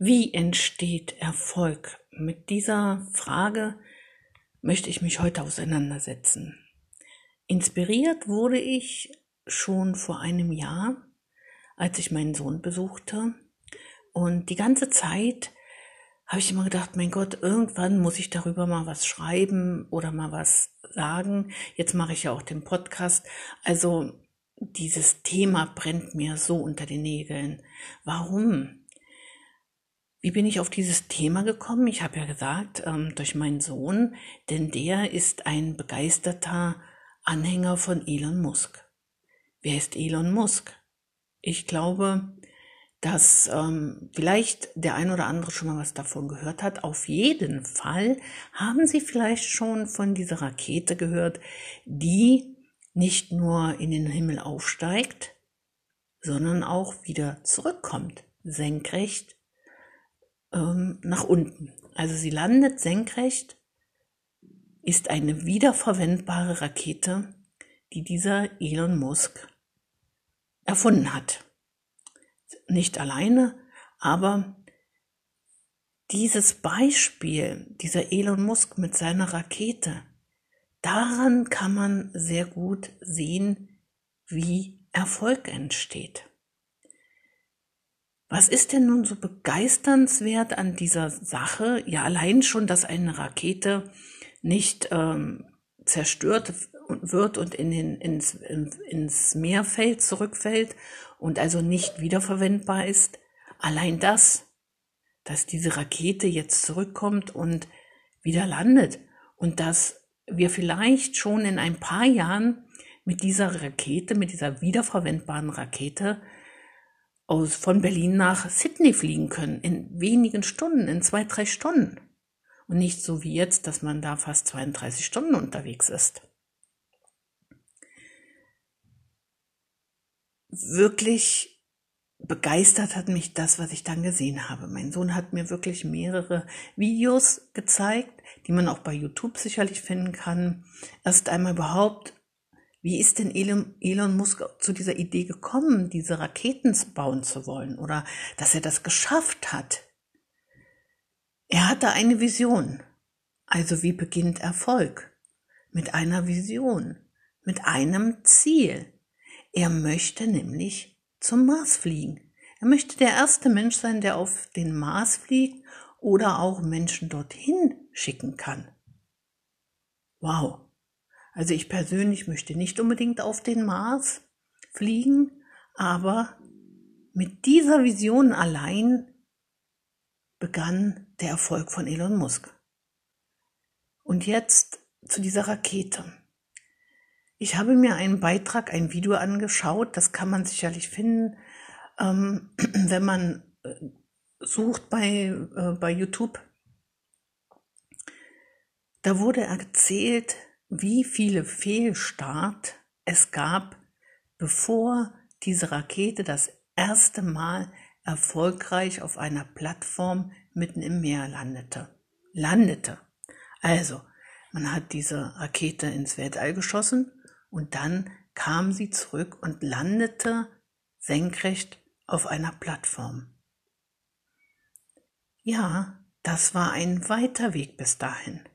Wie entsteht Erfolg? Mit dieser Frage möchte ich mich heute auseinandersetzen. Inspiriert wurde ich schon vor einem Jahr, als ich meinen Sohn besuchte. Und die ganze Zeit habe ich immer gedacht, mein Gott, irgendwann muss ich darüber mal was schreiben oder mal was sagen. Jetzt mache ich ja auch den Podcast. Also dieses Thema brennt mir so unter den Nägeln. Warum? Wie bin ich auf dieses Thema gekommen? Ich habe ja gesagt, ähm, durch meinen Sohn, denn der ist ein begeisterter Anhänger von Elon Musk. Wer ist Elon Musk? Ich glaube, dass ähm, vielleicht der ein oder andere schon mal was davon gehört hat. Auf jeden Fall haben Sie vielleicht schon von dieser Rakete gehört, die nicht nur in den Himmel aufsteigt, sondern auch wieder zurückkommt, senkrecht ähm, nach unten. Also sie landet senkrecht, ist eine wiederverwendbare Rakete, die dieser Elon Musk erfunden hat. Nicht alleine, aber dieses Beispiel, dieser Elon Musk mit seiner Rakete, daran kann man sehr gut sehen, wie Erfolg entsteht. Was ist denn nun so begeisternswert an dieser Sache? Ja, allein schon, dass eine Rakete nicht ähm, zerstört wird und in den, ins, ins Meer fällt, zurückfällt und also nicht wiederverwendbar ist. Allein das, dass diese Rakete jetzt zurückkommt und wieder landet und dass wir vielleicht schon in ein paar Jahren mit dieser Rakete, mit dieser wiederverwendbaren Rakete aus, von Berlin nach Sydney fliegen können, in wenigen Stunden, in zwei, drei Stunden. Und nicht so wie jetzt, dass man da fast 32 Stunden unterwegs ist. Wirklich begeistert hat mich das, was ich dann gesehen habe. Mein Sohn hat mir wirklich mehrere Videos gezeigt, die man auch bei YouTube sicherlich finden kann. Erst einmal überhaupt wie ist denn Elon, Musk zu dieser Idee gekommen, diese Raketen bauen zu wollen oder dass er das geschafft hat? Er hatte eine Vision. Also wie beginnt Erfolg? Mit einer Vision, mit einem Ziel. Er möchte nämlich zum Mars fliegen. Er möchte der erste Mensch sein, der auf den Mars fliegt oder auch Menschen dorthin schicken kann. Wow. Also ich persönlich möchte nicht unbedingt auf den Mars fliegen, aber mit dieser Vision allein begann der Erfolg von Elon Musk. Und jetzt zu dieser Rakete. Ich habe mir einen Beitrag, ein Video angeschaut, das kann man sicherlich finden, ähm, wenn man äh, sucht bei, äh, bei YouTube. Da wurde erzählt, wie viele Fehlstart es gab, bevor diese Rakete das erste Mal erfolgreich auf einer Plattform mitten im Meer landete. Landete. Also, man hat diese Rakete ins Weltall geschossen und dann kam sie zurück und landete senkrecht auf einer Plattform. Ja, das war ein weiter Weg bis dahin.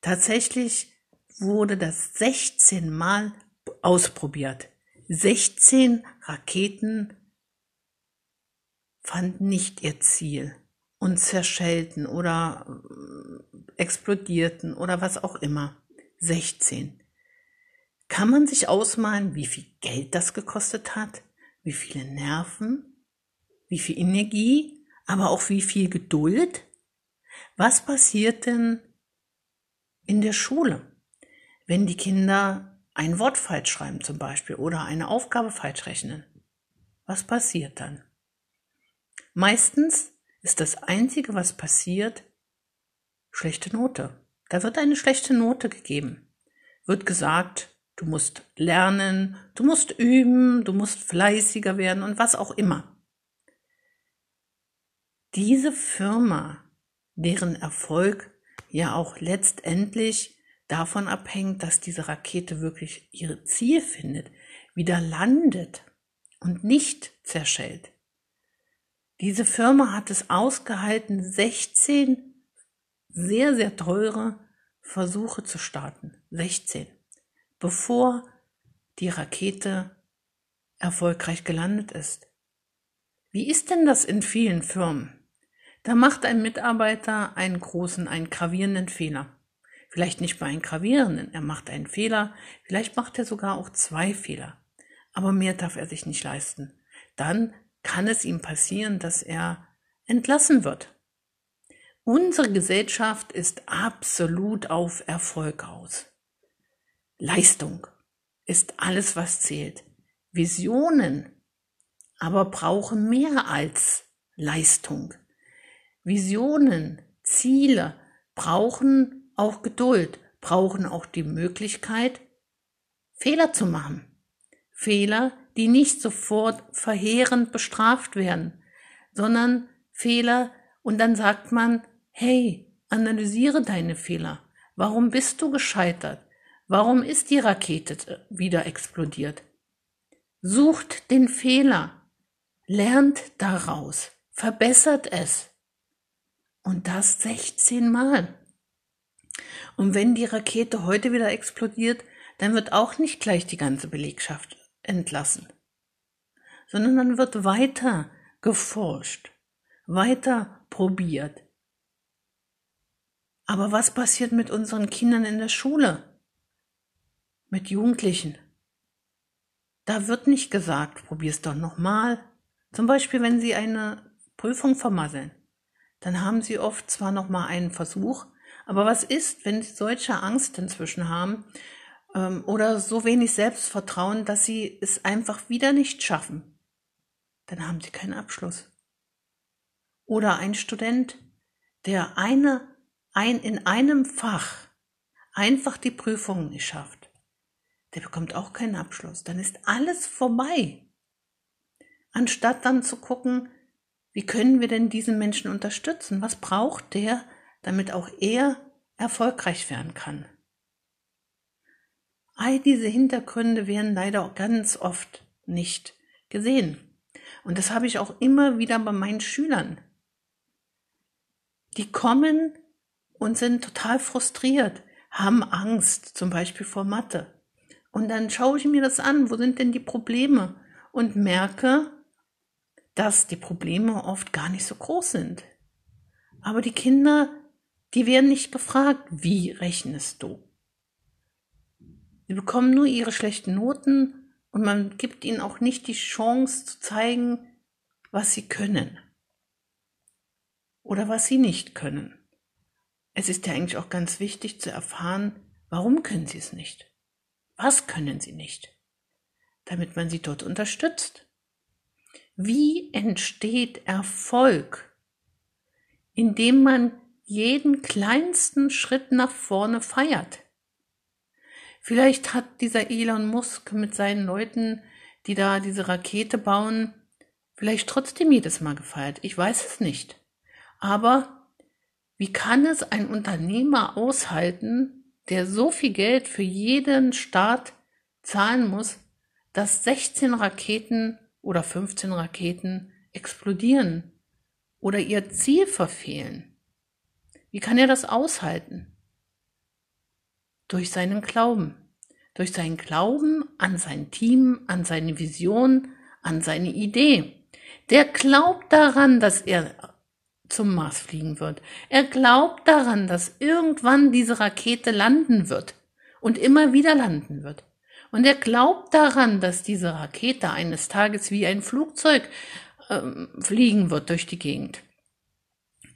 Tatsächlich wurde das 16 Mal ausprobiert. 16 Raketen fanden nicht ihr Ziel und zerschellten oder äh, explodierten oder was auch immer. 16. Kann man sich ausmalen, wie viel Geld das gekostet hat? Wie viele Nerven? Wie viel Energie? Aber auch wie viel Geduld? Was passiert denn in der Schule? Wenn die Kinder ein Wort falsch schreiben zum Beispiel oder eine Aufgabe falsch rechnen. Was passiert dann? Meistens ist das Einzige, was passiert, schlechte Note. Da wird eine schlechte Note gegeben. Wird gesagt, du musst lernen, du musst üben, du musst fleißiger werden und was auch immer. Diese Firma, deren Erfolg ja auch letztendlich davon abhängt, dass diese Rakete wirklich ihr Ziel findet, wieder landet und nicht zerschellt. Diese Firma hat es ausgehalten, 16 sehr, sehr teure Versuche zu starten. 16. Bevor die Rakete erfolgreich gelandet ist. Wie ist denn das in vielen Firmen? Da macht ein Mitarbeiter einen großen, einen gravierenden Fehler. Vielleicht nicht mal einen gravierenden, er macht einen Fehler, vielleicht macht er sogar auch zwei Fehler. Aber mehr darf er sich nicht leisten. Dann kann es ihm passieren, dass er entlassen wird. Unsere Gesellschaft ist absolut auf Erfolg aus. Leistung ist alles, was zählt. Visionen aber brauchen mehr als Leistung. Visionen, Ziele brauchen auch Geduld, brauchen auch die Möglichkeit, Fehler zu machen. Fehler, die nicht sofort verheerend bestraft werden, sondern Fehler und dann sagt man, hey, analysiere deine Fehler. Warum bist du gescheitert? Warum ist die Rakete wieder explodiert? Sucht den Fehler, lernt daraus, verbessert es. Und das 16 Mal. Und wenn die Rakete heute wieder explodiert, dann wird auch nicht gleich die ganze Belegschaft entlassen, sondern dann wird weiter geforscht, weiter probiert. Aber was passiert mit unseren Kindern in der Schule? Mit Jugendlichen? Da wird nicht gesagt, probier's doch nochmal. Zum Beispiel, wenn sie eine Prüfung vermasseln dann haben sie oft zwar noch mal einen Versuch, aber was ist, wenn sie solche Angst inzwischen haben ähm, oder so wenig Selbstvertrauen, dass sie es einfach wieder nicht schaffen? Dann haben sie keinen Abschluss. Oder ein Student, der eine, ein, in einem Fach einfach die Prüfung nicht schafft, der bekommt auch keinen Abschluss. Dann ist alles vorbei. Anstatt dann zu gucken, wie können wir denn diesen Menschen unterstützen? Was braucht der, damit auch er erfolgreich werden kann? All diese Hintergründe werden leider ganz oft nicht gesehen. Und das habe ich auch immer wieder bei meinen Schülern. Die kommen und sind total frustriert, haben Angst, zum Beispiel vor Mathe. Und dann schaue ich mir das an, wo sind denn die Probleme? Und merke, dass die Probleme oft gar nicht so groß sind. Aber die Kinder, die werden nicht gefragt, wie rechnest du? Sie bekommen nur ihre schlechten Noten und man gibt ihnen auch nicht die Chance zu zeigen, was sie können oder was sie nicht können. Es ist ja eigentlich auch ganz wichtig zu erfahren, warum können sie es nicht? Was können sie nicht? Damit man sie dort unterstützt. Wie entsteht Erfolg? Indem man jeden kleinsten Schritt nach vorne feiert. Vielleicht hat dieser Elon Musk mit seinen Leuten, die da diese Rakete bauen, vielleicht trotzdem jedes Mal gefeiert. Ich weiß es nicht. Aber wie kann es ein Unternehmer aushalten, der so viel Geld für jeden Start zahlen muss, dass 16 Raketen oder 15 Raketen explodieren oder ihr Ziel verfehlen. Wie kann er das aushalten? Durch seinen Glauben. Durch seinen Glauben an sein Team, an seine Vision, an seine Idee. Der glaubt daran, dass er zum Mars fliegen wird. Er glaubt daran, dass irgendwann diese Rakete landen wird und immer wieder landen wird. Und er glaubt daran, dass diese Rakete eines Tages wie ein Flugzeug ähm, fliegen wird durch die Gegend.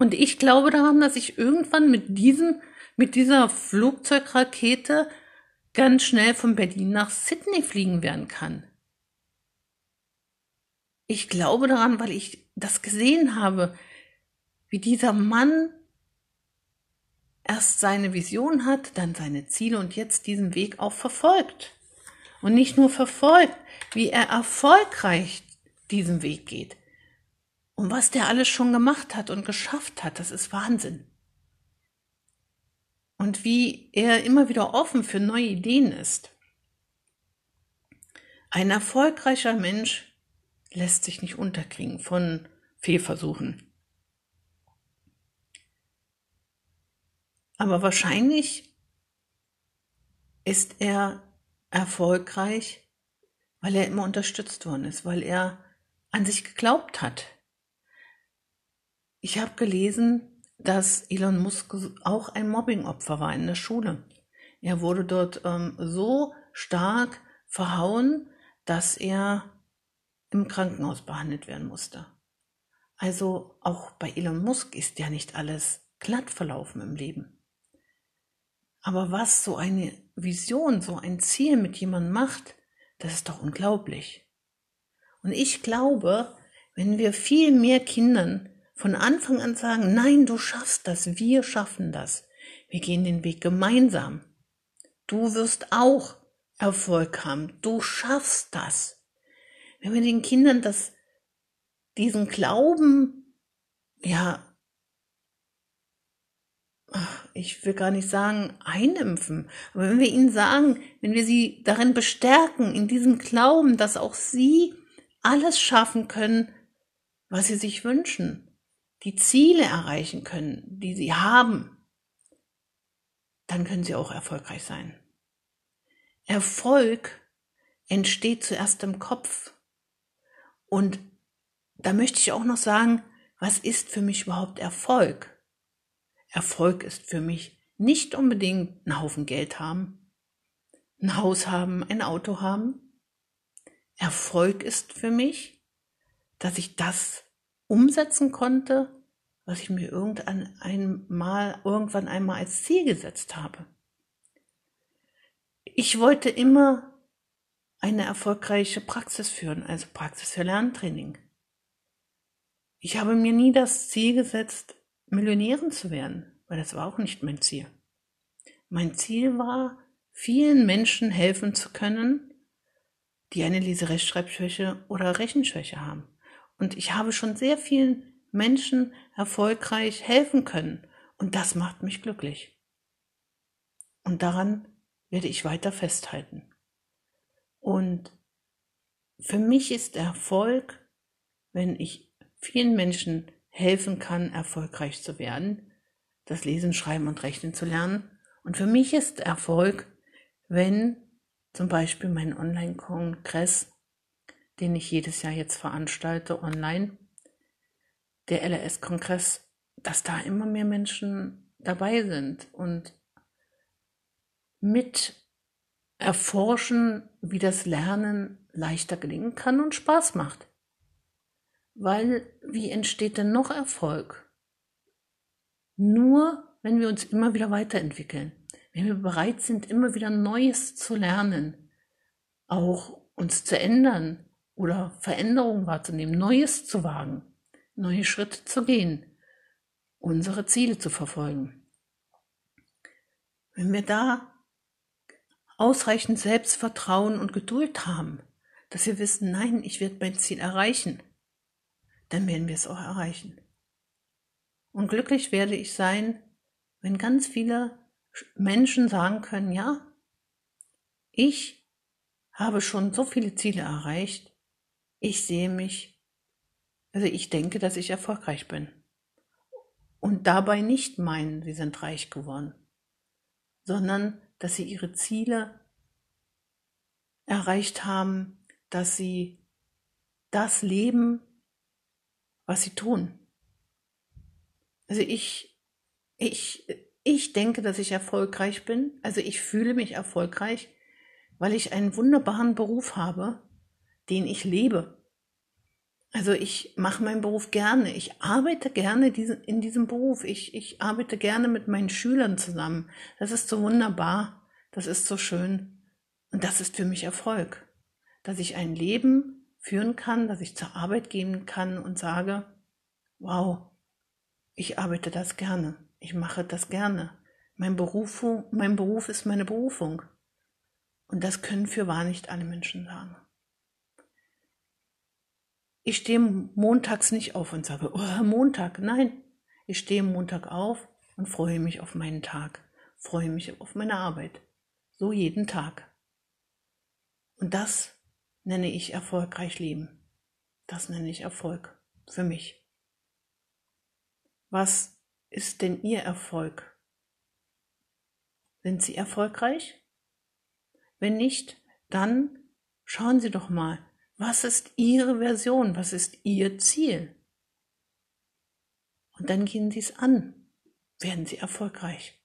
Und ich glaube daran, dass ich irgendwann mit diesem, mit dieser Flugzeugrakete ganz schnell von Berlin nach Sydney fliegen werden kann. Ich glaube daran, weil ich das gesehen habe, wie dieser Mann erst seine Vision hat, dann seine Ziele und jetzt diesen Weg auch verfolgt und nicht nur verfolgt, wie er erfolgreich diesen Weg geht. Und was der alles schon gemacht hat und geschafft hat, das ist Wahnsinn. Und wie er immer wieder offen für neue Ideen ist. Ein erfolgreicher Mensch lässt sich nicht unterkriegen von, Fehlversuchen. Aber wahrscheinlich ist er erfolgreich, weil er immer unterstützt worden ist, weil er an sich geglaubt hat. Ich habe gelesen, dass Elon Musk auch ein Mobbingopfer war in der Schule. Er wurde dort ähm, so stark verhauen, dass er im Krankenhaus behandelt werden musste. Also auch bei Elon Musk ist ja nicht alles glatt verlaufen im Leben. Aber was so eine Vision, so ein Ziel mit jemandem macht, das ist doch unglaublich. Und ich glaube, wenn wir viel mehr Kindern von Anfang an sagen, nein, du schaffst das, wir schaffen das, wir gehen den Weg gemeinsam, du wirst auch Erfolg haben, du schaffst das. Wenn wir den Kindern das, diesen Glauben, ja, ich will gar nicht sagen einimpfen, aber wenn wir ihnen sagen, wenn wir sie darin bestärken, in diesem Glauben, dass auch sie alles schaffen können, was sie sich wünschen, die Ziele erreichen können, die sie haben, dann können sie auch erfolgreich sein. Erfolg entsteht zuerst im Kopf. Und da möchte ich auch noch sagen, was ist für mich überhaupt Erfolg? Erfolg ist für mich nicht unbedingt einen Haufen Geld haben, ein Haus haben, ein Auto haben. Erfolg ist für mich, dass ich das umsetzen konnte, was ich mir irgendwann einmal, irgendwann einmal als Ziel gesetzt habe. Ich wollte immer eine erfolgreiche Praxis führen, also Praxis für Lerntraining. Ich habe mir nie das Ziel gesetzt, Millionärin zu werden, weil das war auch nicht mein Ziel. Mein Ziel war, vielen Menschen helfen zu können, die eine Leserechtschreibschwäche oder Rechenschwäche haben. Und ich habe schon sehr vielen Menschen erfolgreich helfen können. Und das macht mich glücklich. Und daran werde ich weiter festhalten. Und für mich ist Erfolg, wenn ich vielen Menschen helfen kann, erfolgreich zu werden, das Lesen, Schreiben und Rechnen zu lernen. Und für mich ist Erfolg, wenn zum Beispiel mein Online-Kongress, den ich jedes Jahr jetzt veranstalte, online, der LRS-Kongress, dass da immer mehr Menschen dabei sind und mit erforschen, wie das Lernen leichter gelingen kann und Spaß macht. Weil wie entsteht denn noch Erfolg? Nur, wenn wir uns immer wieder weiterentwickeln, wenn wir bereit sind, immer wieder Neues zu lernen, auch uns zu ändern oder Veränderungen wahrzunehmen, Neues zu wagen, neue Schritte zu gehen, unsere Ziele zu verfolgen. Wenn wir da ausreichend Selbstvertrauen und Geduld haben, dass wir wissen, nein, ich werde mein Ziel erreichen, dann werden wir es auch erreichen. Und glücklich werde ich sein, wenn ganz viele Menschen sagen können, ja, ich habe schon so viele Ziele erreicht, ich sehe mich, also ich denke, dass ich erfolgreich bin. Und dabei nicht meinen, sie sind reich geworden, sondern dass sie ihre Ziele erreicht haben, dass sie das leben, was sie tun. Also ich, ich, ich denke, dass ich erfolgreich bin. Also ich fühle mich erfolgreich, weil ich einen wunderbaren Beruf habe, den ich lebe. Also ich mache meinen Beruf gerne. Ich arbeite gerne in diesem Beruf. Ich, ich arbeite gerne mit meinen Schülern zusammen. Das ist so wunderbar. Das ist so schön. Und das ist für mich Erfolg. Dass ich ein Leben führen kann, dass ich zur Arbeit gehen kann und sage, wow, ich arbeite das gerne. Ich mache das gerne. Mein, Berufung, mein Beruf ist meine Berufung. Und das können für wahr nicht alle Menschen sagen. Ich stehe montags nicht auf und sage, oh, Montag. Nein, ich stehe Montag auf und freue mich auf meinen Tag, freue mich auf meine Arbeit. So jeden Tag. Und das nenne ich erfolgreich leben. Das nenne ich Erfolg für mich. Was ist denn Ihr Erfolg? Sind Sie erfolgreich? Wenn nicht, dann schauen Sie doch mal, was ist Ihre Version, was ist Ihr Ziel? Und dann gehen Sie es an, werden Sie erfolgreich.